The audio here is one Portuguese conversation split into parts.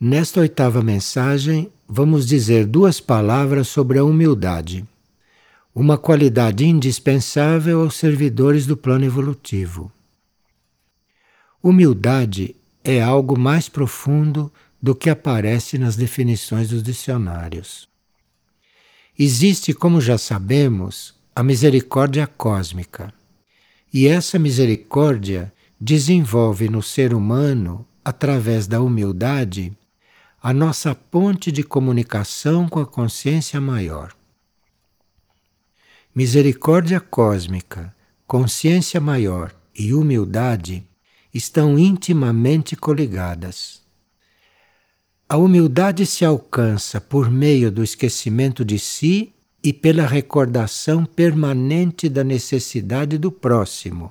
Nesta oitava mensagem, vamos dizer duas palavras sobre a humildade, uma qualidade indispensável aos servidores do plano evolutivo. Humildade é algo mais profundo do que aparece nas definições dos dicionários. Existe, como já sabemos, a misericórdia cósmica. E essa misericórdia desenvolve no ser humano, através da humildade, a nossa ponte de comunicação com a consciência maior. Misericórdia cósmica, consciência maior e humildade estão intimamente coligadas. A humildade se alcança por meio do esquecimento de si e pela recordação permanente da necessidade do próximo,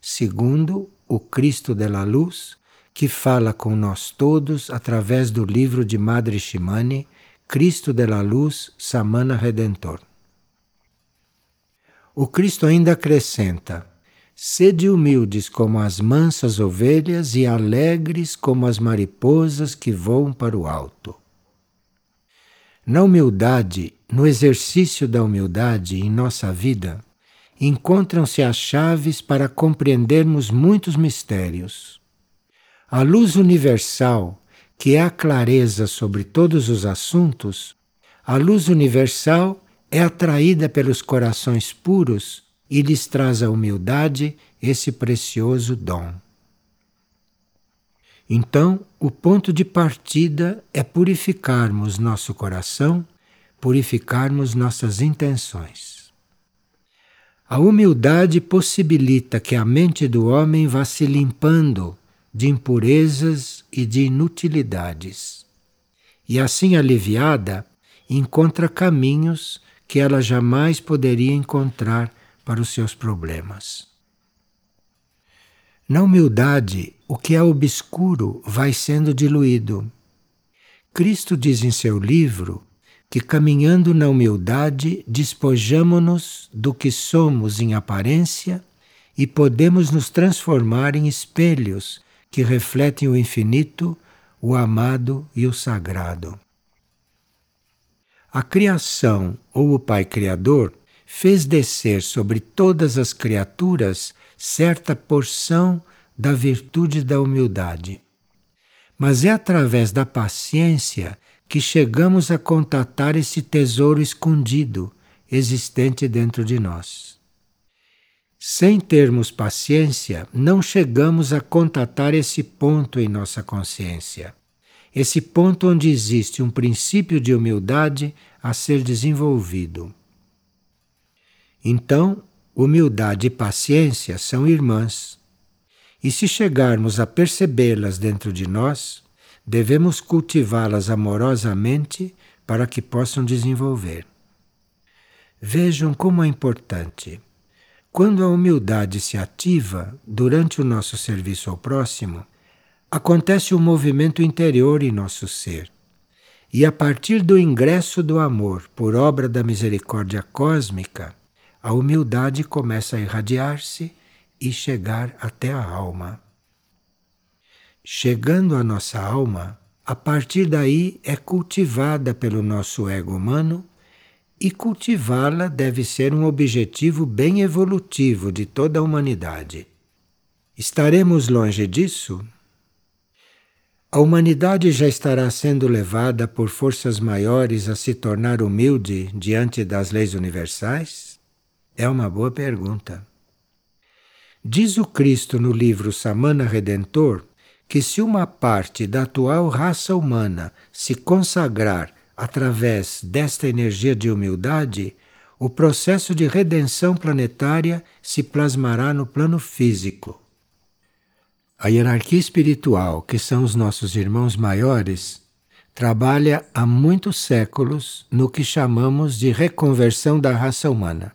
segundo o Cristo de la Luz, que fala com nós todos através do livro de Madre Shimani, Cristo de la Luz, Samana Redentor. O Cristo ainda acrescenta: Sede humildes como as mansas ovelhas e alegres como as mariposas que voam para o alto. Na humildade, no exercício da humildade em nossa vida, encontram-se as chaves para compreendermos muitos mistérios. A luz universal, que é a clareza sobre todos os assuntos, a luz universal é atraída pelos corações puros e lhes traz a humildade esse precioso dom. Então, o ponto de partida é purificarmos nosso coração, purificarmos nossas intenções. A humildade possibilita que a mente do homem vá se limpando de impurezas e de inutilidades. E assim aliviada, encontra caminhos que ela jamais poderia encontrar para os seus problemas. Na humildade, o que é obscuro vai sendo diluído. Cristo diz em seu livro que, caminhando na humildade, despojamo-nos do que somos em aparência e podemos nos transformar em espelhos que refletem o infinito, o amado e o sagrado. A criação ou o Pai Criador fez descer sobre todas as criaturas certa porção da virtude da humildade. Mas é através da paciência que chegamos a contatar esse tesouro escondido existente dentro de nós. Sem termos paciência, não chegamos a contatar esse ponto em nossa consciência. Esse ponto onde existe um princípio de humildade a ser desenvolvido. Então, humildade e paciência são irmãs. E se chegarmos a percebê-las dentro de nós, devemos cultivá-las amorosamente para que possam desenvolver. Vejam como é importante quando a humildade se ativa durante o nosso serviço ao próximo, acontece um movimento interior em nosso ser. E a partir do ingresso do amor por obra da misericórdia cósmica, a humildade começa a irradiar-se e chegar até a alma. Chegando à nossa alma, a partir daí é cultivada pelo nosso ego humano e cultivá-la deve ser um objetivo bem evolutivo de toda a humanidade. Estaremos longe disso? A humanidade já estará sendo levada por forças maiores a se tornar humilde diante das leis universais? É uma boa pergunta. Diz o Cristo no livro Samana Redentor que se uma parte da atual raça humana se consagrar através desta energia de humildade, o processo de redenção planetária se plasmará no plano físico. A hierarquia espiritual, que são os nossos irmãos maiores, trabalha há muitos séculos no que chamamos de reconversão da raça humana,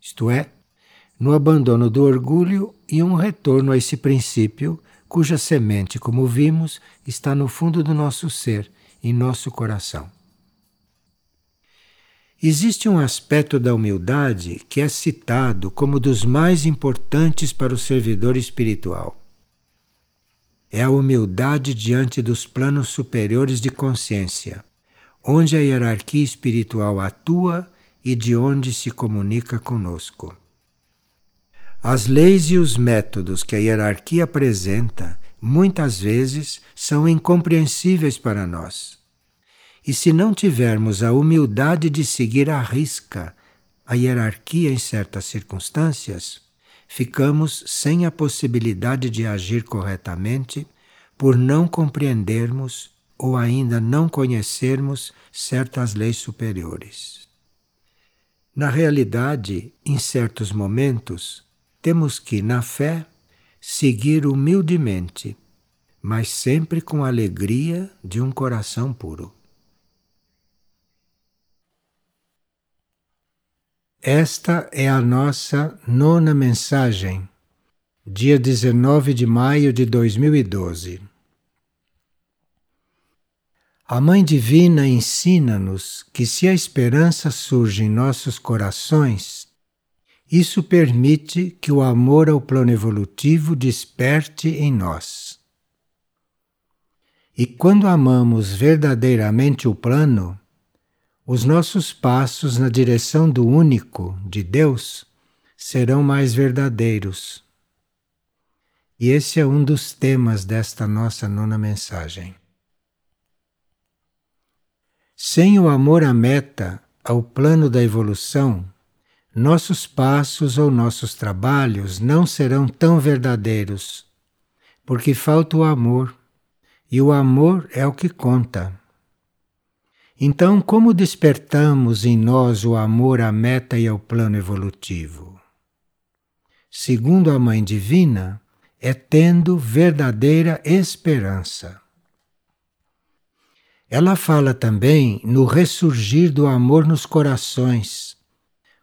isto é, no abandono do orgulho e um retorno a esse princípio cuja semente, como vimos, está no fundo do nosso ser, em nosso coração. Existe um aspecto da humildade que é citado como dos mais importantes para o servidor espiritual. é a humildade diante dos planos superiores de consciência, onde a hierarquia espiritual atua e de onde se comunica conosco. As leis e os métodos que a hierarquia apresenta muitas vezes são incompreensíveis para nós. E se não tivermos a humildade de seguir à risca a hierarquia em certas circunstâncias, ficamos sem a possibilidade de agir corretamente por não compreendermos ou ainda não conhecermos certas leis superiores. Na realidade, em certos momentos, temos que, na fé, seguir humildemente, mas sempre com alegria de um coração puro. Esta é a nossa nona mensagem, dia 19 de maio de 2012. A Mãe Divina ensina-nos que se a esperança surge em nossos corações, isso permite que o amor ao plano evolutivo desperte em nós. E quando amamos verdadeiramente o plano, os nossos passos na direção do único, de Deus, serão mais verdadeiros. E esse é um dos temas desta nossa nona mensagem. Sem o amor à meta, ao plano da evolução, nossos passos ou nossos trabalhos não serão tão verdadeiros, porque falta o amor, e o amor é o que conta. Então, como despertamos em nós o amor à meta e ao plano evolutivo? Segundo a Mãe Divina, é tendo verdadeira esperança. Ela fala também no ressurgir do amor nos corações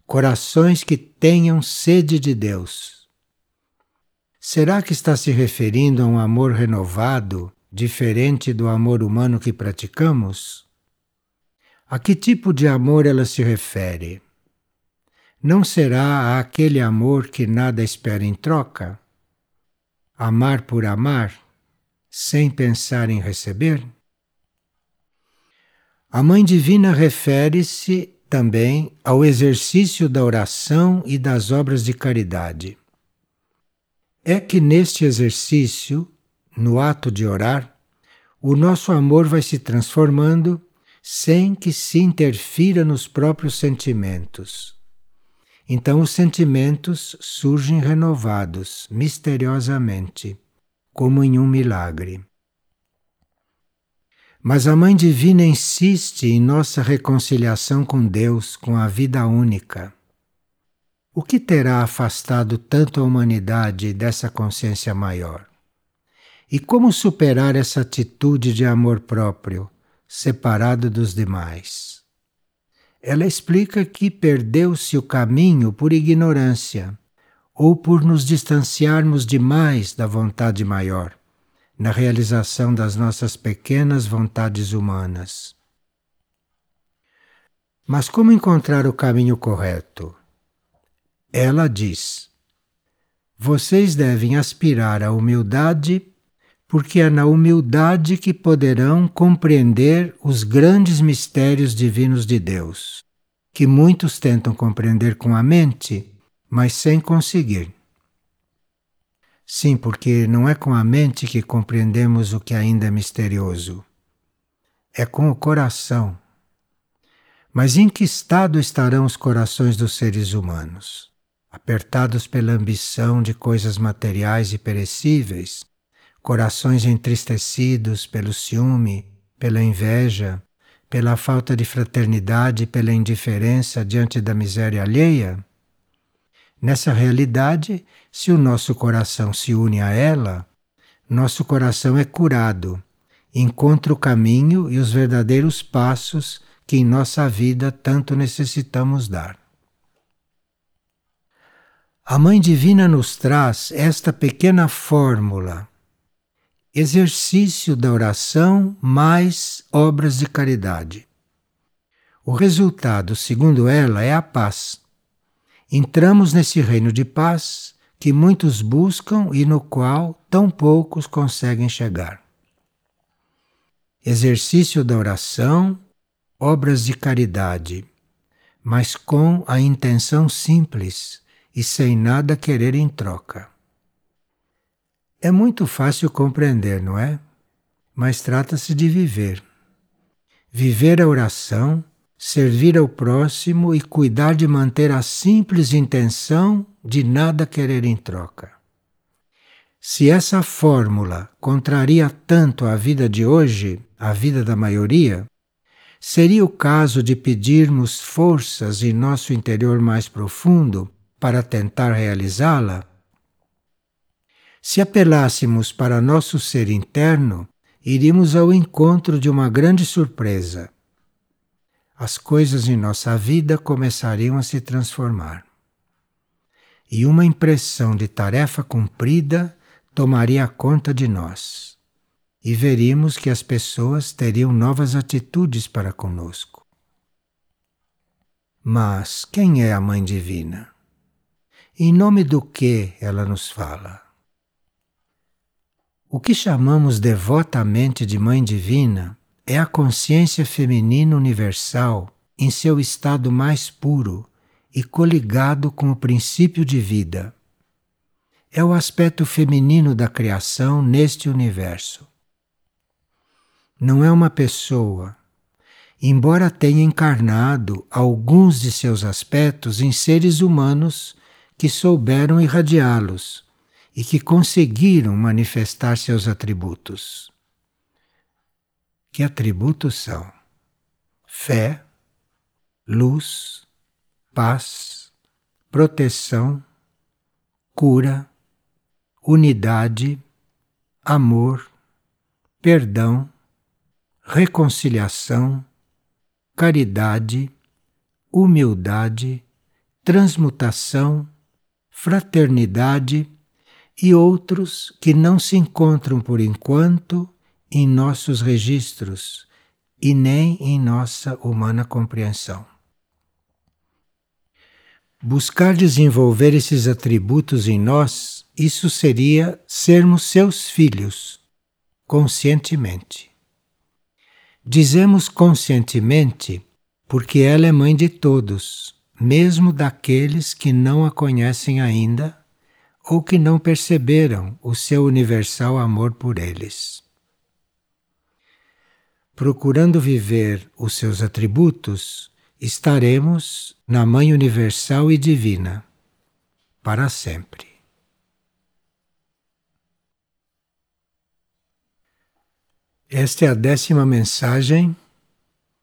corações que tenham sede de Deus. Será que está se referindo a um amor renovado, diferente do amor humano que praticamos? A que tipo de amor ela se refere? Não será aquele amor que nada espera em troca? Amar por amar, sem pensar em receber? A Mãe Divina refere-se também ao exercício da oração e das obras de caridade. É que neste exercício, no ato de orar, o nosso amor vai se transformando sem que se interfira nos próprios sentimentos. Então os sentimentos surgem renovados, misteriosamente, como em um milagre. Mas a Mãe Divina insiste em nossa reconciliação com Deus, com a vida única. O que terá afastado tanto a humanidade dessa consciência maior? E como superar essa atitude de amor próprio, separado dos demais? Ela explica que perdeu-se o caminho por ignorância ou por nos distanciarmos demais da vontade maior na realização das nossas pequenas vontades humanas. Mas como encontrar o caminho correto? Ela diz: Vocês devem aspirar à humildade, porque é na humildade que poderão compreender os grandes mistérios divinos de Deus, que muitos tentam compreender com a mente, mas sem conseguir. Sim, porque não é com a mente que compreendemos o que ainda é misterioso. É com o coração. Mas em que estado estarão os corações dos seres humanos? Apertados pela ambição de coisas materiais e perecíveis, corações entristecidos pelo ciúme, pela inveja, pela falta de fraternidade pela indiferença diante da miséria alheia? Nessa realidade, se o nosso coração se une a ela, nosso coração é curado, encontra o caminho e os verdadeiros passos que em nossa vida tanto necessitamos dar. A Mãe Divina nos traz esta pequena fórmula: exercício da oração mais obras de caridade. O resultado, segundo ela, é a paz Entramos nesse reino de paz que muitos buscam e no qual tão poucos conseguem chegar. Exercício da oração, obras de caridade, mas com a intenção simples e sem nada querer em troca. É muito fácil compreender, não é? Mas trata-se de viver. Viver a oração, servir ao próximo e cuidar de manter a simples intenção de nada querer em troca. Se essa fórmula contraria tanto a vida de hoje, a vida da maioria, seria o caso de pedirmos forças em nosso interior mais profundo para tentar realizá-la? Se apelássemos para nosso ser interno, iríamos ao encontro de uma grande surpresa. As coisas em nossa vida começariam a se transformar. E uma impressão de tarefa cumprida tomaria conta de nós. E veríamos que as pessoas teriam novas atitudes para conosco. Mas quem é a Mãe Divina? Em nome do que ela nos fala? O que chamamos devotamente de Mãe Divina é a consciência feminina universal em seu estado mais puro e coligado com o princípio de vida. É o aspecto feminino da criação neste universo. Não é uma pessoa, embora tenha encarnado alguns de seus aspectos em seres humanos que souberam irradiá-los e que conseguiram manifestar seus atributos. Que atributos são? Fé, luz, paz, proteção, cura, unidade, amor, perdão, reconciliação, caridade, humildade, transmutação fraternidade e outros que não se encontram por enquanto em nossos registros e nem em nossa humana compreensão. Buscar desenvolver esses atributos em nós, isso seria sermos seus filhos, conscientemente. Dizemos conscientemente porque ela é mãe de todos mesmo daqueles que não a conhecem ainda ou que não perceberam o seu universal amor por eles. Procurando viver os seus atributos, estaremos na Mãe Universal e Divina para sempre. Esta é a décima mensagem,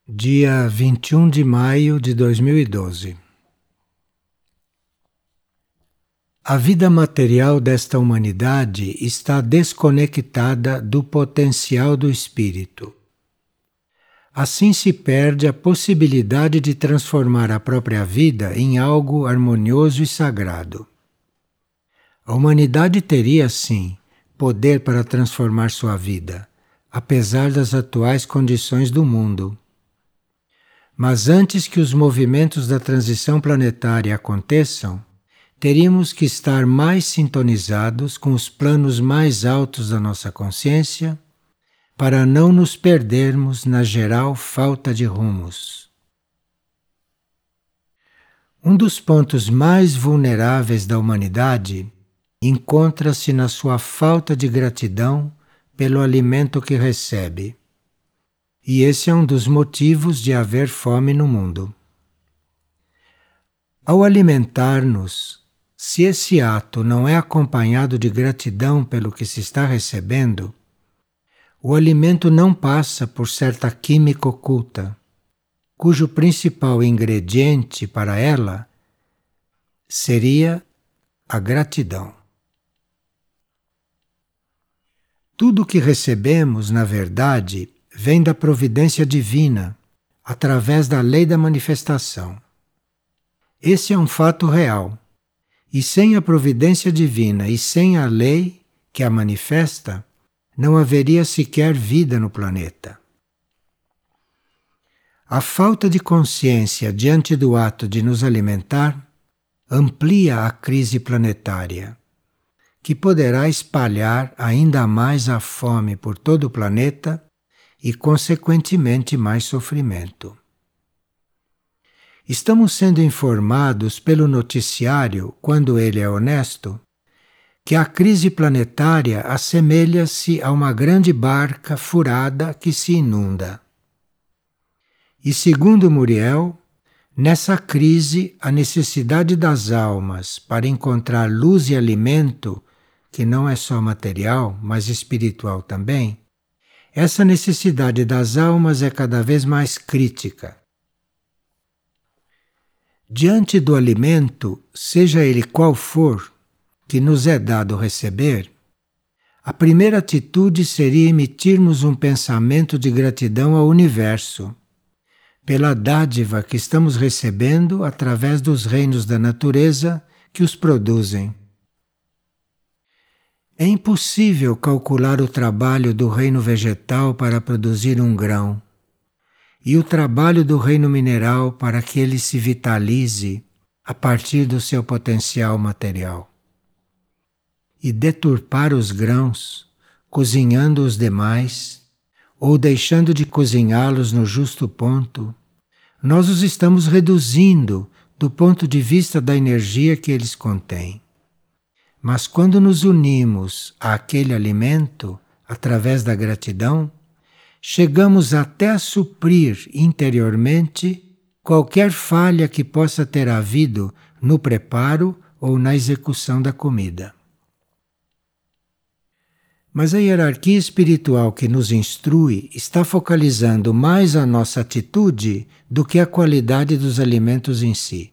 dia 21 de maio de 2012. A vida material desta humanidade está desconectada do potencial do espírito. Assim se perde a possibilidade de transformar a própria vida em algo harmonioso e sagrado. A humanidade teria, sim, poder para transformar sua vida, apesar das atuais condições do mundo. Mas antes que os movimentos da transição planetária aconteçam, teríamos que estar mais sintonizados com os planos mais altos da nossa consciência para não nos perdermos na geral falta de rumos. Um dos pontos mais vulneráveis da humanidade encontra-se na sua falta de gratidão pelo alimento que recebe. E esse é um dos motivos de haver fome no mundo. Ao alimentar-nos se esse ato não é acompanhado de gratidão pelo que se está recebendo, o alimento não passa por certa química oculta, cujo principal ingrediente para ela seria a gratidão. Tudo o que recebemos, na verdade, vem da providência divina, através da lei da manifestação. Esse é um fato real e sem a providência divina e sem a lei que a manifesta, não haveria sequer vida no planeta. A falta de consciência diante do ato de nos alimentar amplia a crise planetária que poderá espalhar ainda mais a fome por todo o planeta e, consequentemente, mais sofrimento. Estamos sendo informados pelo noticiário, quando ele é honesto, que a crise planetária assemelha-se a uma grande barca furada que se inunda. E segundo Muriel, nessa crise a necessidade das almas para encontrar luz e alimento, que não é só material, mas espiritual também, essa necessidade das almas é cada vez mais crítica. Diante do alimento, seja ele qual for, que nos é dado receber, a primeira atitude seria emitirmos um pensamento de gratidão ao universo, pela dádiva que estamos recebendo através dos reinos da natureza que os produzem. É impossível calcular o trabalho do reino vegetal para produzir um grão e o trabalho do reino mineral para que ele se vitalize a partir do seu potencial material. E deturpar os grãos, cozinhando os demais, ou deixando de cozinhá-los no justo ponto, nós os estamos reduzindo do ponto de vista da energia que eles contêm. Mas quando nos unimos àquele alimento através da gratidão, chegamos até a suprir interiormente qualquer falha que possa ter havido no preparo ou na execução da comida. Mas a hierarquia espiritual que nos instrui está focalizando mais a nossa atitude do que a qualidade dos alimentos em si.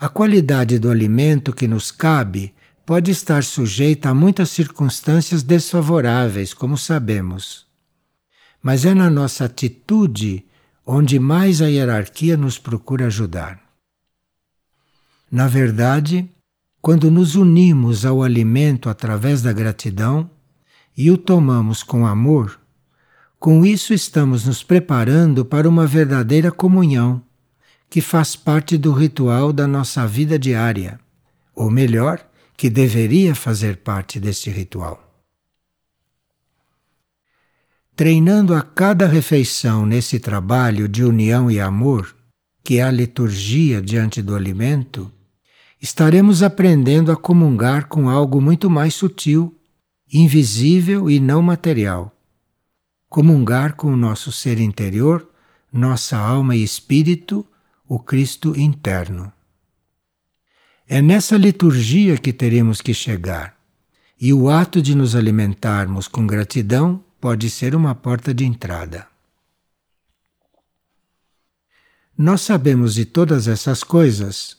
A qualidade do alimento que nos cabe pode estar sujeita a muitas circunstâncias desfavoráveis, como sabemos mas é na nossa atitude onde mais a hierarquia nos procura ajudar. Na verdade, quando nos unimos ao alimento através da gratidão e o tomamos com amor, com isso estamos nos preparando para uma verdadeira comunhão, que faz parte do ritual da nossa vida diária, ou melhor, que deveria fazer parte desse ritual. Treinando a cada refeição nesse trabalho de união e amor, que é a liturgia diante do alimento, estaremos aprendendo a comungar com algo muito mais sutil, invisível e não material. Comungar com o nosso ser interior, nossa alma e espírito, o Cristo interno. É nessa liturgia que teremos que chegar, e o ato de nos alimentarmos com gratidão pode ser uma porta de entrada. Nós sabemos de todas essas coisas,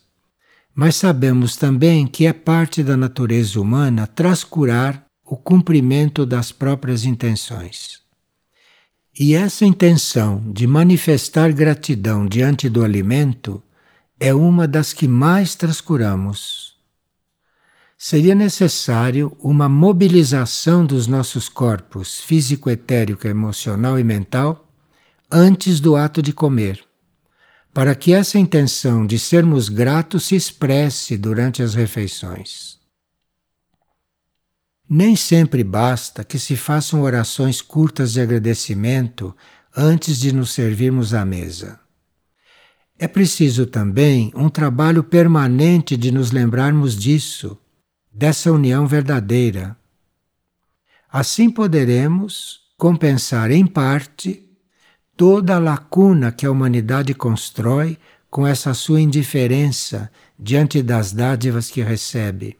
mas sabemos também que é parte da natureza humana trascurar o cumprimento das próprias intenções. E essa intenção de manifestar gratidão diante do alimento é uma das que mais trascuramos seria necessário uma mobilização dos nossos corpos físico, etérico, emocional e mental antes do ato de comer, para que essa intenção de sermos gratos se expresse durante as refeições. Nem sempre basta que se façam orações curtas de agradecimento antes de nos servirmos à mesa. É preciso também um trabalho permanente de nos lembrarmos disso dessa união verdadeira. Assim poderemos compensar em parte toda a lacuna que a humanidade constrói com essa sua indiferença diante das dádivas que recebe.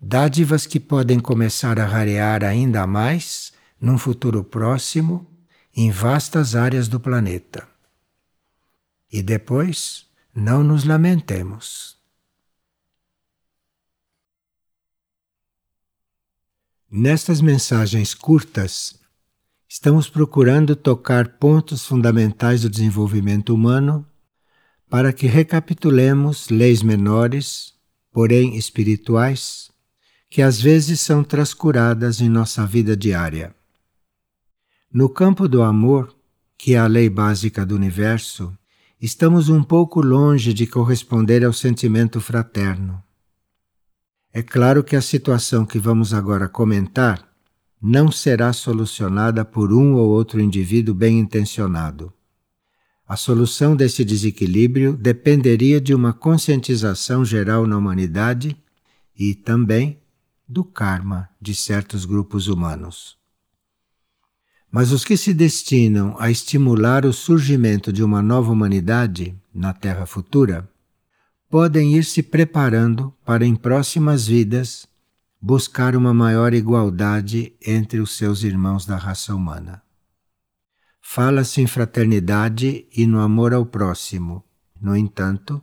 Dádivas que podem começar a rarear ainda mais num futuro próximo em vastas áreas do planeta. E depois, não nos lamentemos. Nestas mensagens curtas, estamos procurando tocar pontos fundamentais do desenvolvimento humano para que recapitulemos leis menores, porém espirituais, que às vezes são transcuradas em nossa vida diária. No campo do amor, que é a lei básica do universo, estamos um pouco longe de corresponder ao sentimento fraterno. É claro que a situação que vamos agora comentar não será solucionada por um ou outro indivíduo bem intencionado. A solução desse desequilíbrio dependeria de uma conscientização geral na humanidade e também do karma de certos grupos humanos. Mas os que se destinam a estimular o surgimento de uma nova humanidade na Terra futura podem ir se preparando para em próximas vidas buscar uma maior igualdade entre os seus irmãos da raça humana. Fala-se em fraternidade e no amor ao próximo. No entanto,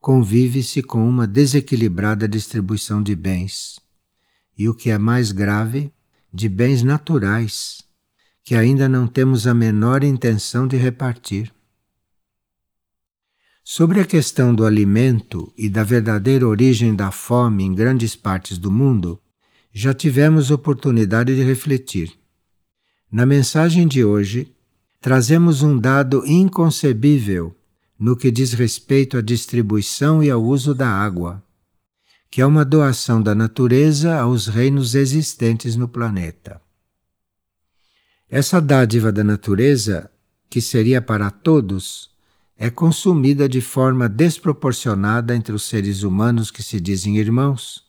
convive-se com uma desequilibrada distribuição de bens. E o que é mais grave, de bens naturais, que ainda não temos a menor intenção de repartir. Sobre a questão do alimento e da verdadeira origem da fome em grandes partes do mundo, já tivemos oportunidade de refletir. Na mensagem de hoje, trazemos um dado inconcebível no que diz respeito à distribuição e ao uso da água, que é uma doação da natureza aos reinos existentes no planeta. Essa dádiva da natureza, que seria para todos, é consumida de forma desproporcionada entre os seres humanos que se dizem irmãos,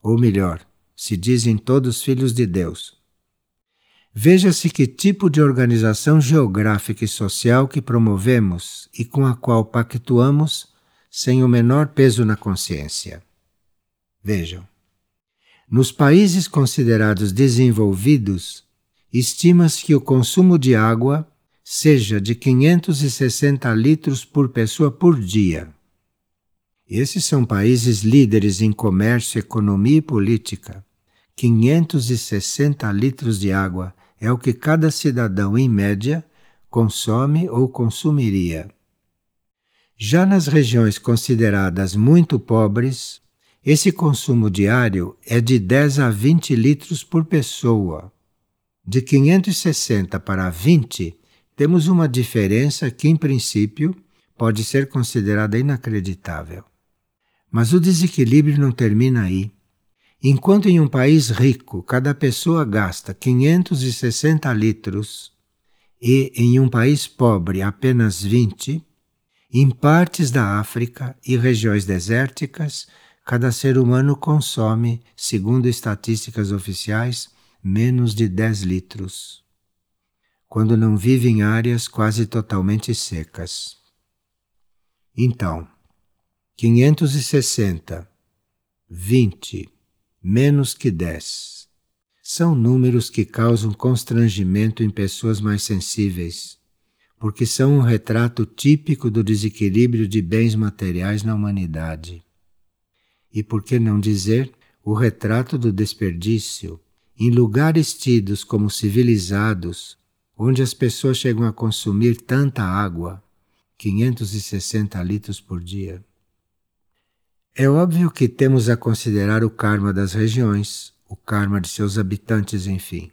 ou melhor, se dizem todos filhos de Deus. Veja-se que tipo de organização geográfica e social que promovemos e com a qual pactuamos sem o menor peso na consciência. Vejam. Nos países considerados desenvolvidos, estima-se que o consumo de água seja de 560 litros por pessoa por dia. Esses são países líderes em comércio, economia e política. 560 litros de água é o que cada cidadão, em média, consome ou consumiria. Já nas regiões consideradas muito pobres, esse consumo diário é de 10 a 20 litros por pessoa. De 560 para 20 temos uma diferença que, em princípio, pode ser considerada inacreditável. Mas o desequilíbrio não termina aí. Enquanto em um país rico cada pessoa gasta 560 litros e em um país pobre apenas 20, em partes da África e regiões desérticas, cada ser humano consome, segundo estatísticas oficiais, menos de 10 litros quando não vive em áreas quase totalmente secas. Então, 560, 20, menos que 10. São números que causam constrangimento em pessoas mais sensíveis, porque são um retrato típico do desequilíbrio de bens materiais na humanidade. E por que não dizer o retrato do desperdício em lugares tidos como civilizados onde as pessoas chegam a consumir tanta água, 560 litros por dia. É óbvio que temos a considerar o karma das regiões, o karma de seus habitantes, enfim.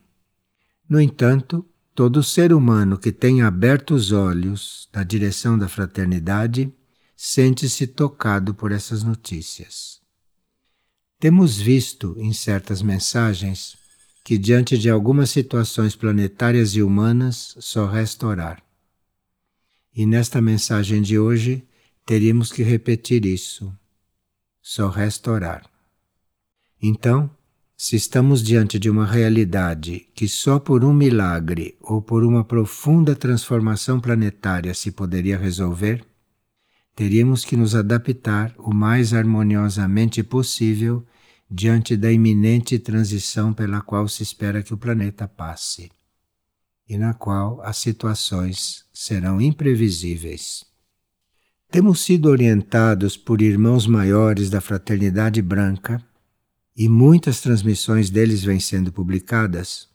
No entanto, todo ser humano que tenha aberto os olhos na direção da fraternidade sente-se tocado por essas notícias. Temos visto em certas mensagens que diante de algumas situações planetárias e humanas só resta orar. E nesta mensagem de hoje teríamos que repetir isso. Só resta orar. Então, se estamos diante de uma realidade que só por um milagre ou por uma profunda transformação planetária se poderia resolver, teríamos que nos adaptar o mais harmoniosamente possível diante da iminente transição pela qual se espera que o planeta passe e na qual as situações serão imprevisíveis. Temos sido orientados por irmãos maiores da Fraternidade Branca e muitas transmissões deles vêm sendo publicadas.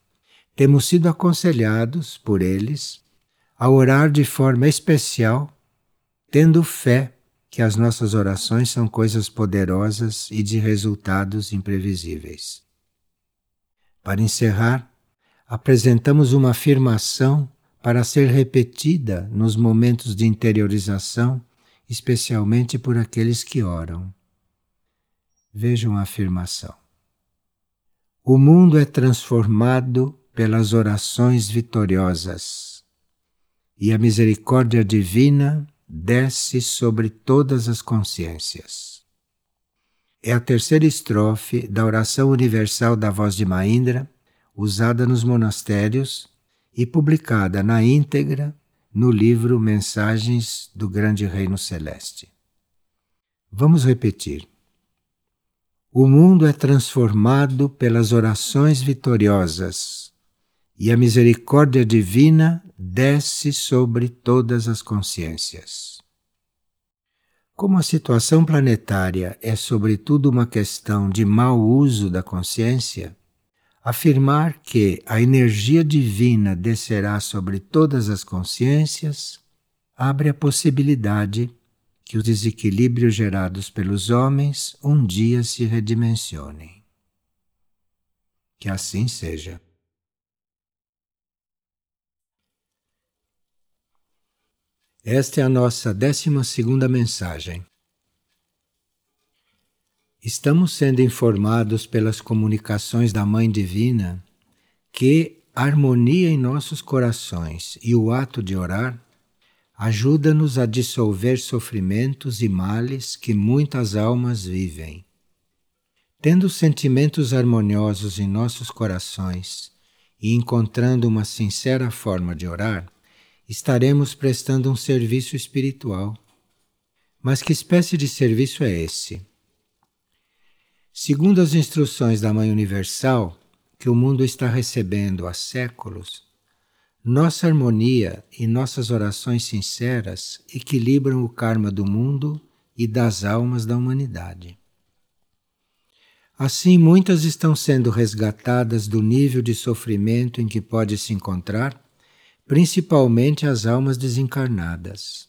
Temos sido aconselhados por eles a orar de forma especial, tendo fé que as nossas orações são coisas poderosas e de resultados imprevisíveis. Para encerrar, apresentamos uma afirmação para ser repetida nos momentos de interiorização, especialmente por aqueles que oram. Vejam a afirmação. O mundo é transformado pelas orações vitoriosas e a misericórdia divina desce sobre todas as consciências. É a terceira estrofe da oração universal da voz de Mahindra, usada nos monastérios e publicada na íntegra no livro Mensagens do Grande Reino Celeste. Vamos repetir. O mundo é transformado pelas orações vitoriosas e a misericórdia divina desce sobre todas as consciências. Como a situação planetária é, sobretudo, uma questão de mau uso da consciência, afirmar que a energia divina descerá sobre todas as consciências abre a possibilidade que os desequilíbrios gerados pelos homens um dia se redimensionem. Que assim seja. Esta é a nossa décima segunda mensagem. Estamos sendo informados pelas comunicações da Mãe Divina que a harmonia em nossos corações e o ato de orar ajuda-nos a dissolver sofrimentos e males que muitas almas vivem. Tendo sentimentos harmoniosos em nossos corações e encontrando uma sincera forma de orar, estaremos prestando um serviço espiritual. Mas que espécie de serviço é esse? Segundo as instruções da Mãe Universal, que o mundo está recebendo há séculos, nossa harmonia e nossas orações sinceras equilibram o karma do mundo e das almas da humanidade. Assim, muitas estão sendo resgatadas do nível de sofrimento em que pode se encontrar principalmente as almas desencarnadas.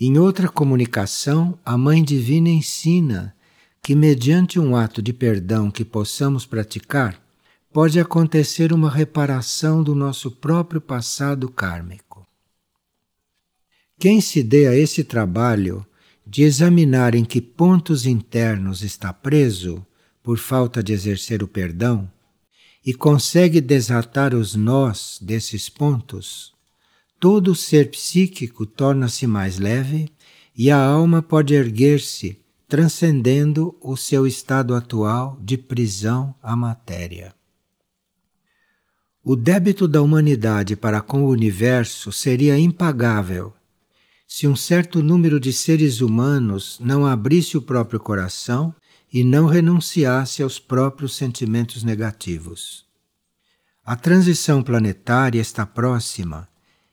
Em outra comunicação, a Mãe Divina ensina que, mediante um ato de perdão que possamos praticar, pode acontecer uma reparação do nosso próprio passado kármico. Quem se dê a esse trabalho de examinar em que pontos internos está preso por falta de exercer o perdão, e consegue desatar os nós desses pontos, todo ser psíquico torna-se mais leve e a alma pode erguer-se, transcendendo o seu estado atual de prisão à matéria. O débito da humanidade para com o universo seria impagável se um certo número de seres humanos não abrisse o próprio coração e não renunciasse aos próprios sentimentos negativos. A transição planetária está próxima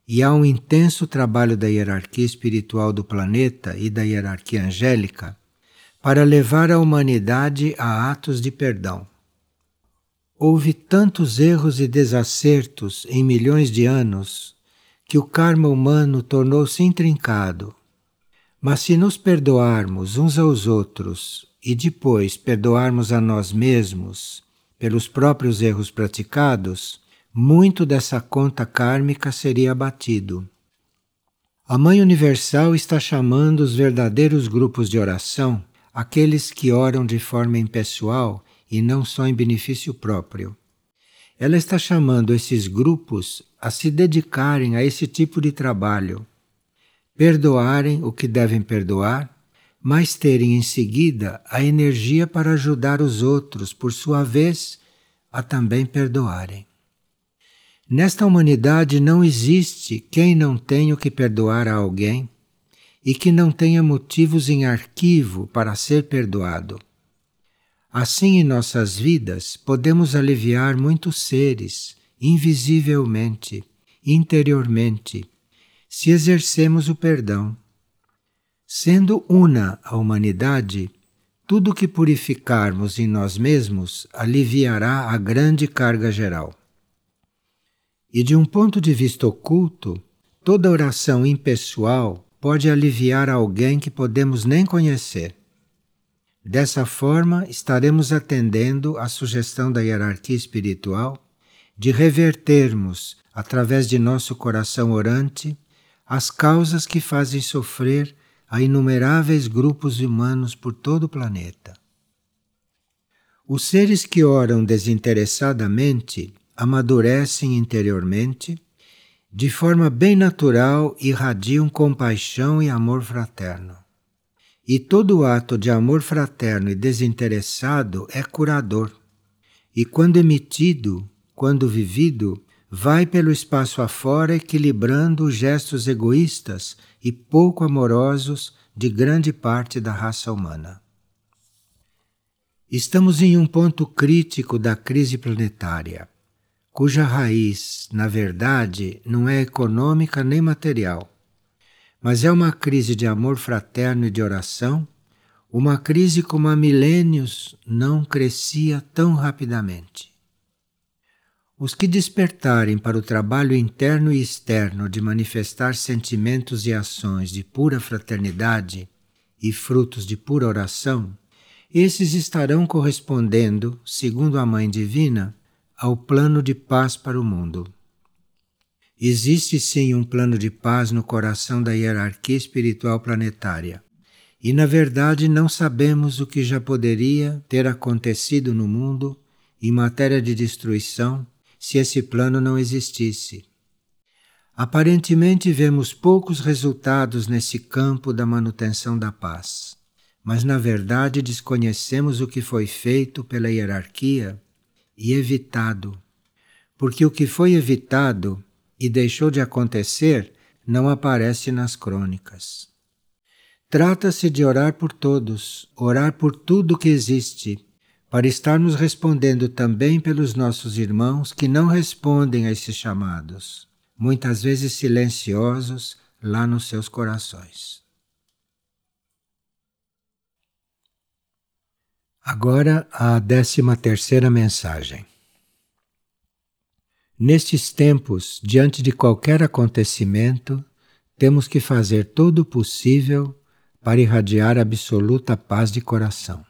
e há um intenso trabalho da hierarquia espiritual do planeta e da hierarquia angélica para levar a humanidade a atos de perdão. Houve tantos erros e desacertos em milhões de anos que o karma humano tornou-se intrincado. Mas se nos perdoarmos uns aos outros e depois perdoarmos a nós mesmos pelos próprios erros praticados, muito dessa conta kármica seria abatido. A Mãe Universal está chamando os verdadeiros grupos de oração, aqueles que oram de forma impessoal e não só em benefício próprio. Ela está chamando esses grupos a se dedicarem a esse tipo de trabalho, perdoarem o que devem perdoar mas terem em seguida a energia para ajudar os outros, por sua vez, a também perdoarem. Nesta humanidade não existe quem não tenha o que perdoar a alguém e que não tenha motivos em arquivo para ser perdoado. Assim, em nossas vidas, podemos aliviar muitos seres, invisivelmente, interiormente, se exercemos o perdão Sendo una a humanidade, tudo que purificarmos em nós mesmos aliviará a grande carga geral. E de um ponto de vista oculto, toda oração impessoal pode aliviar alguém que podemos nem conhecer. Dessa forma, estaremos atendendo à sugestão da hierarquia espiritual de revertermos, através de nosso coração orante, as causas que fazem sofrer a inumeráveis grupos humanos por todo o planeta. Os seres que oram desinteressadamente amadurecem interiormente, de forma bem natural irradiam compaixão e amor fraterno. E todo ato de amor fraterno e desinteressado é curador. E quando emitido, quando vivido, vai pelo espaço afora equilibrando os gestos egoístas e pouco amorosos de grande parte da raça humana. Estamos em um ponto crítico da crise planetária, cuja raiz, na verdade, não é econômica nem material, mas é uma crise de amor fraterno e de oração, uma crise como há milênios não crescia tão rapidamente. Os que despertarem para o trabalho interno e externo de manifestar sentimentos e ações de pura fraternidade e frutos de pura oração, esses estarão correspondendo, segundo a Mãe Divina, ao plano de paz para o mundo. Existe sim um plano de paz no coração da hierarquia espiritual planetária. E na verdade não sabemos o que já poderia ter acontecido no mundo em matéria de destruição se esse plano não existisse. Aparentemente vemos poucos resultados nesse campo da manutenção da paz, mas na verdade desconhecemos o que foi feito pela hierarquia e evitado, porque o que foi evitado e deixou de acontecer não aparece nas crônicas. Trata-se de orar por todos, orar por tudo que existe para estarmos respondendo também pelos nossos irmãos que não respondem a esses chamados, muitas vezes silenciosos lá nos seus corações. Agora a décima terceira mensagem. Nestes tempos, diante de qualquer acontecimento, temos que fazer todo o possível para irradiar absoluta paz de coração.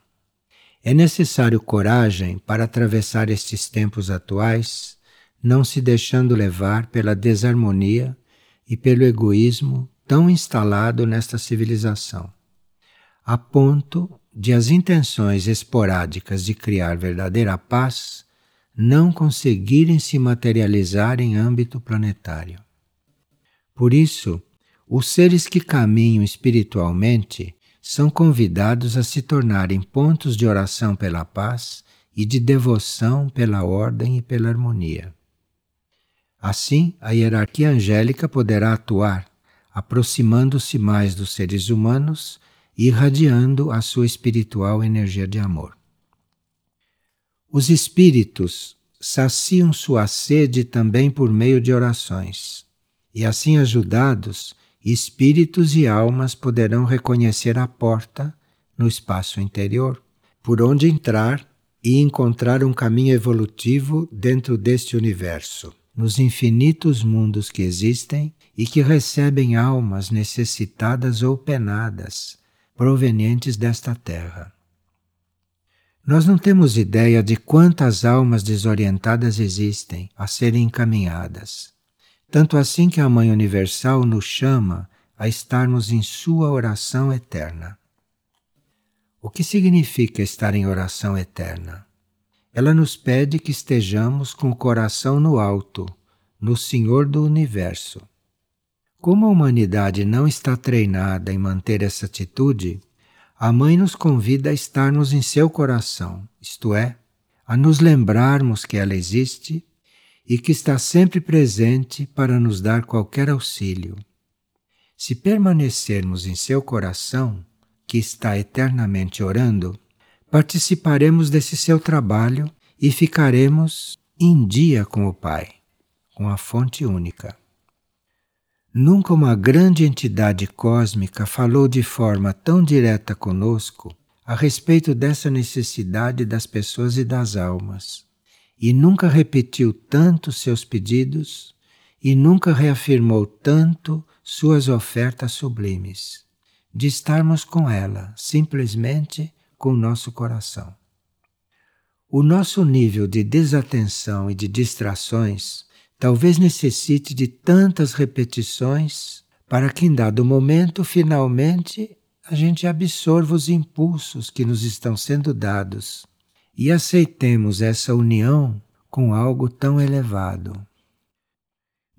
É necessário coragem para atravessar estes tempos atuais, não se deixando levar pela desarmonia e pelo egoísmo tão instalado nesta civilização, a ponto de as intenções esporádicas de criar verdadeira paz não conseguirem se materializar em âmbito planetário. Por isso, os seres que caminham espiritualmente são convidados a se tornarem pontos de oração pela paz e de devoção pela ordem e pela harmonia. Assim, a hierarquia angélica poderá atuar, aproximando-se mais dos seres humanos e irradiando a sua espiritual energia de amor. Os espíritos saciam sua sede também por meio de orações, e assim ajudados, espíritos e almas poderão reconhecer a porta no espaço interior, por onde entrar e encontrar um caminho evolutivo dentro deste universo, nos infinitos mundos que existem e que recebem almas necessitadas ou penadas, provenientes desta terra. Nós não temos ideia de quantas almas desorientadas existem a serem encaminhadas tanto assim que a Mãe Universal nos chama a estarmos em Sua oração eterna. O que significa estar em oração eterna? Ela nos pede que estejamos com o coração no alto, no Senhor do Universo. Como a humanidade não está treinada em manter essa atitude, a Mãe nos convida a estarmos em seu coração, isto é, a nos lembrarmos que ela existe e que está sempre presente para nos dar qualquer auxílio. Se permanecermos em seu coração, que está eternamente orando, participaremos desse seu trabalho e ficaremos em dia com o Pai, com a fonte única. Nunca uma grande entidade cósmica falou de forma tão direta conosco a respeito dessa necessidade das pessoas e das almas e nunca repetiu tanto seus pedidos e nunca reafirmou tanto suas ofertas sublimes, de estarmos com ela, simplesmente com o nosso coração. O nosso nível de desatenção e de distrações talvez necessite de tantas repetições para que em dado momento, finalmente, a gente absorva os impulsos que nos estão sendo dados e aceitemos essa união com algo tão elevado.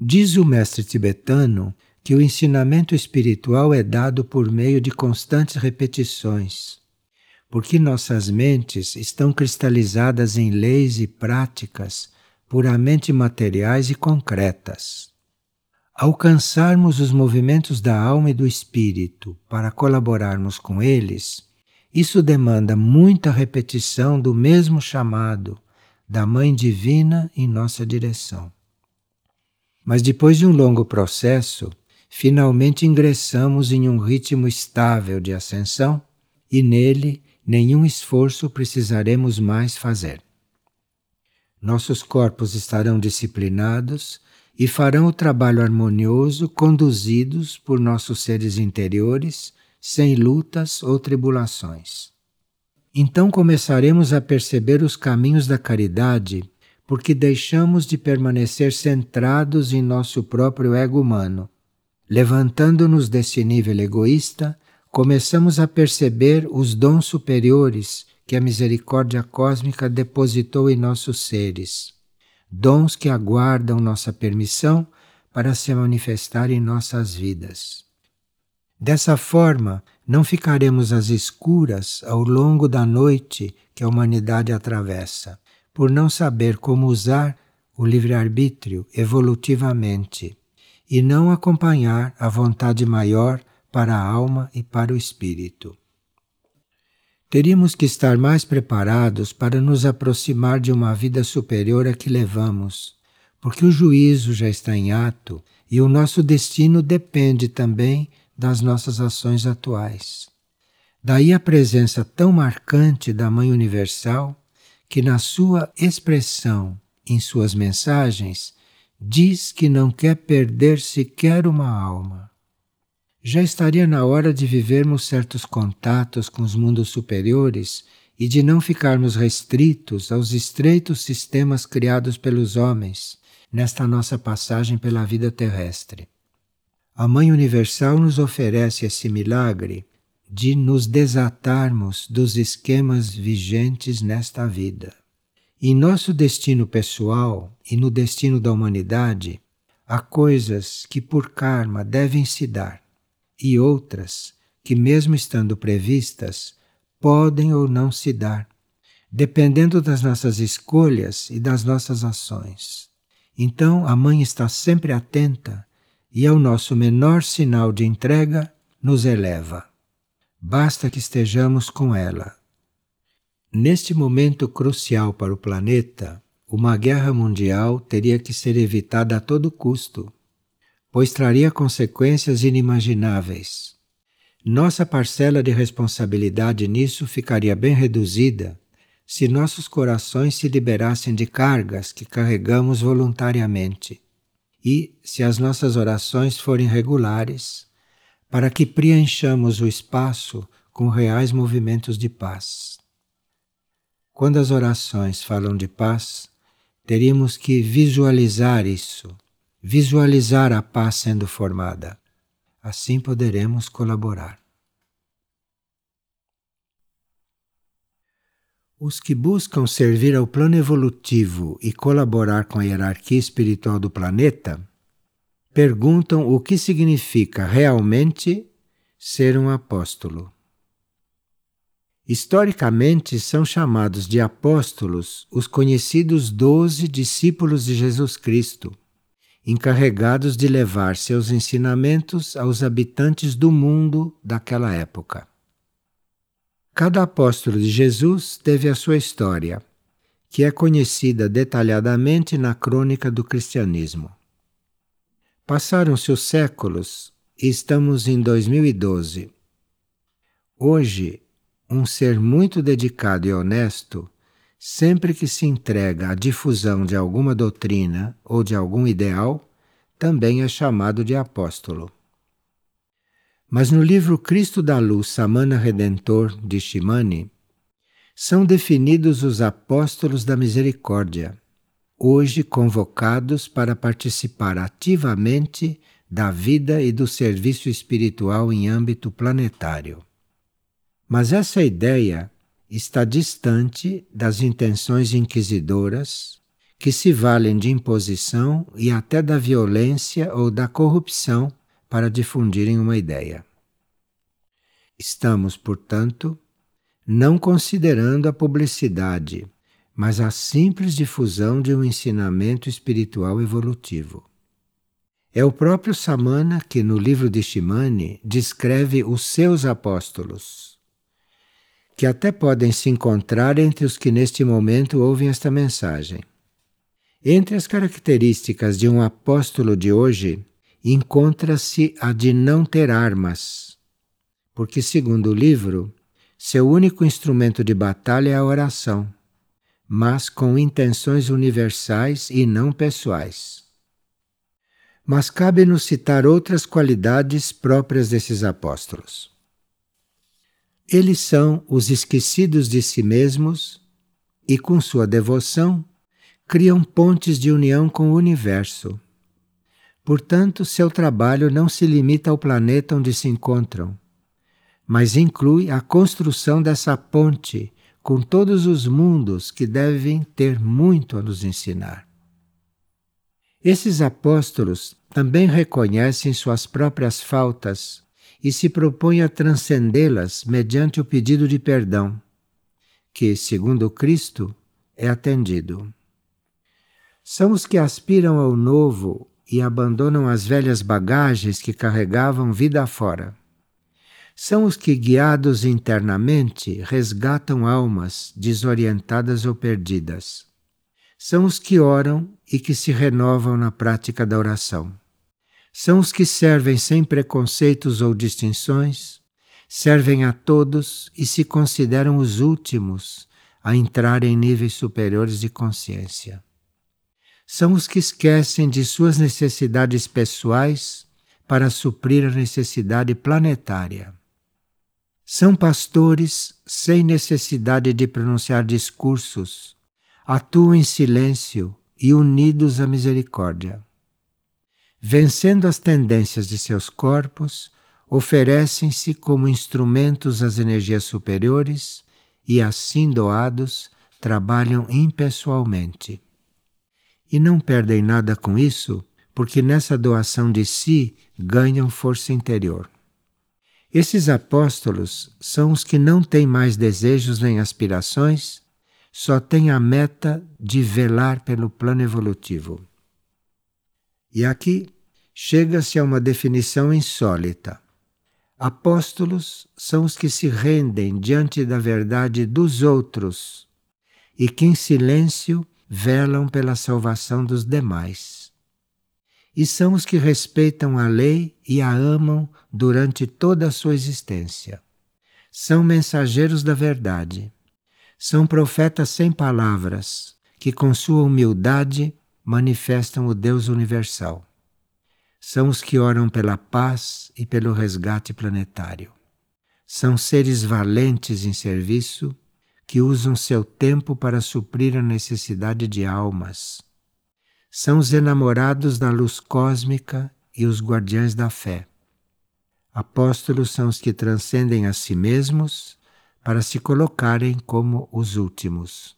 Diz o mestre tibetano que o ensinamento espiritual é dado por meio de constantes repetições, porque nossas mentes estão cristalizadas em leis e práticas puramente materiais e concretas. Alcançarmos os movimentos da alma e do espírito para colaborarmos com eles, isso demanda muita repetição do mesmo chamado da Mãe Divina em nossa direção. Mas depois de um longo processo, finalmente ingressamos em um ritmo estável de ascensão e nele nenhum esforço precisaremos mais fazer. Nossos corpos estarão disciplinados e farão o trabalho harmonioso conduzidos por nossos seres interiores, sem lutas ou tribulações. Então começaremos a perceber os caminhos da caridade, porque deixamos de permanecer centrados em nosso próprio ego humano. Levantando-nos desse nível egoísta, começamos a perceber os dons superiores que a misericórdia cósmica depositou em nossos seres. Dons que aguardam nossa permissão para se manifestar em nossas vidas. Dessa forma, não ficaremos às escuras ao longo da noite que a humanidade atravessa, por não saber como usar o livre-arbítrio evolutivamente e não acompanhar a vontade maior para a alma e para o espírito. Teríamos que estar mais preparados para nos aproximar de uma vida superior a que levamos, porque o juízo já está em ato e o nosso destino depende também das nossas ações atuais. Daí a presença tão marcante da Mãe Universal, que na sua expressão, em suas mensagens, diz que não quer perder sequer uma alma. Já estaria na hora de vivermos certos contatos com os mundos superiores e de não ficarmos restritos aos estreitos sistemas criados pelos homens nesta nossa passagem pela vida terrestre. A Mãe Universal nos oferece esse milagre de nos desatarmos dos esquemas vigentes nesta vida. Em nosso destino pessoal e no destino da humanidade, há coisas que por karma devem se dar e outras que, mesmo estando previstas, podem ou não se dar, dependendo das nossas escolhas e das nossas ações. Então, a Mãe está sempre atenta e ao nosso menor sinal de entrega nos eleva. Basta que estejamos com ela. Neste momento crucial para o planeta, uma guerra mundial teria que ser evitada a todo custo, pois traria consequências inimagináveis. Nossa parcela de responsabilidade nisso ficaria bem reduzida se nossos corações se liberassem de cargas que carregamos voluntariamente e se as nossas orações forem regulares, para que preenchamos o espaço com reais movimentos de paz. Quando as orações falam de paz, teríamos que visualizar isso, visualizar a paz sendo formada. Assim poderemos colaborar. Os que buscam servir ao plano evolutivo e colaborar com a hierarquia espiritual do planeta perguntam o que significa realmente ser um apóstolo. Historicamente, são chamados de apóstolos os conhecidos doze discípulos de Jesus Cristo, encarregados de levar seus ensinamentos aos habitantes do mundo daquela época. Cada apóstolo de Jesus teve a sua história, que é conhecida detalhadamente na crônica do cristianismo. Passaram-se os séculos e estamos em 2012. Hoje, um ser muito dedicado e honesto, sempre que se entrega à difusão de alguma doutrina ou de algum ideal, também é chamado de apóstolo. Mas no livro Cristo da Luz, Samana Redentor, de Shimani, são definidos os apóstolos da misericórdia, hoje convocados para participar ativamente da vida e do serviço espiritual em âmbito planetário. Mas essa ideia está distante das intenções inquisidoras que se valem de imposição e até da violência ou da corrupção para difundirem uma ideia. Estamos, portanto, não considerando a publicidade, mas a simples difusão de um ensinamento espiritual evolutivo. É o próprio Samana que, no livro de Shimane, descreve os seus apóstolos, que até podem se encontrar entre os que neste momento ouvem esta mensagem. Entre as características de um apóstolo de hoje, encontra-se a de não ter armas, porque, segundo o livro, seu único instrumento de batalha é a oração, mas com intenções universais e não pessoais. Mas cabe-nos citar outras qualidades próprias desses apóstolos. Eles são os esquecidos de si mesmos e, com sua devoção, criam pontes de união com o universo. Portanto, seu trabalho não se limita ao planeta onde se encontram, mas inclui a construção dessa ponte com todos os mundos que devem ter muito a nos ensinar. Esses apóstolos também reconhecem suas próprias faltas e se propõem a transcendê-las mediante o pedido de perdão, que, segundo Cristo, é atendido. São os que aspiram ao novo e abandonam as velhas bagagens que carregavam vida afora. São os que, guiados internamente, resgatam almas desorientadas ou perdidas. São os que oram e que se renovam na prática da oração. São os que servem sem preconceitos ou distinções, servem a todos e se consideram os últimos a entrar em níveis superiores de consciência são os que esquecem de suas necessidades pessoais para suprir a necessidade planetária. São pastores sem necessidade de pronunciar discursos, atuam em silêncio e unidos à misericórdia. Vencendo as tendências de seus corpos, oferecem-se como instrumentos às energias superiores e, assim doados, trabalham impessoalmente. E não perdem nada com isso, porque nessa doação de si ganham força interior. Esses apóstolos são os que não têm mais desejos nem aspirações, só têm a meta de velar pelo plano evolutivo. E aqui chega-se a uma definição insólita. Apóstolos são os que se rendem diante da verdade dos outros e que em silêncio velam pela salvação dos demais. E são os que respeitam a lei e a amam durante toda a sua existência. São mensageiros da verdade. São profetas sem palavras, que com sua humildade manifestam o Deus universal. São os que oram pela paz e pelo resgate planetário. São seres valentes em serviço que usam seu tempo para suprir a necessidade de almas. São os enamorados da luz cósmica e os guardiães da fé. Apóstolos são os que transcendem a si mesmos para se colocarem como os últimos.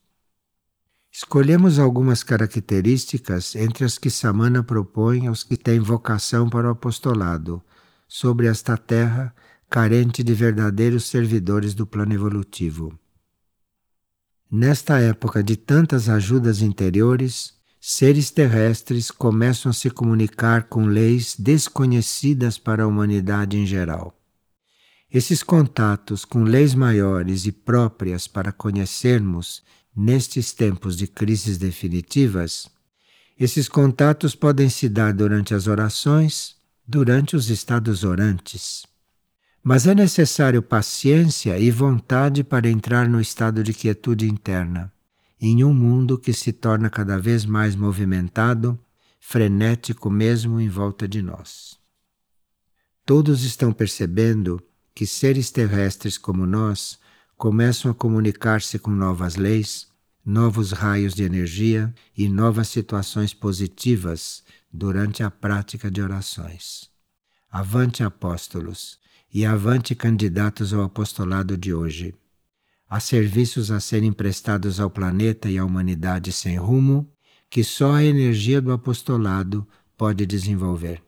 Escolhemos algumas características entre as que Samana propõe aos que têm vocação para o apostolado sobre esta terra carente de verdadeiros servidores do plano evolutivo. Nesta época de tantas ajudas interiores, seres terrestres começam a se comunicar com leis desconhecidas para a humanidade em geral. Esses contatos com leis maiores e próprias para conhecermos nestes tempos de crises definitivas, esses contatos podem se dar durante as orações, durante os estados orantes. Mas é necessário paciência e vontade para entrar no estado de quietude interna, em um mundo que se torna cada vez mais movimentado, frenético mesmo em volta de nós. Todos estão percebendo que seres terrestres como nós começam a comunicar-se com novas leis, novos raios de energia e novas situações positivas durante a prática de orações. Avante, apóstolos! E avante candidatos ao apostolado de hoje. Há serviços a serem prestados ao planeta e à humanidade sem rumo que só a energia do apostolado pode desenvolver.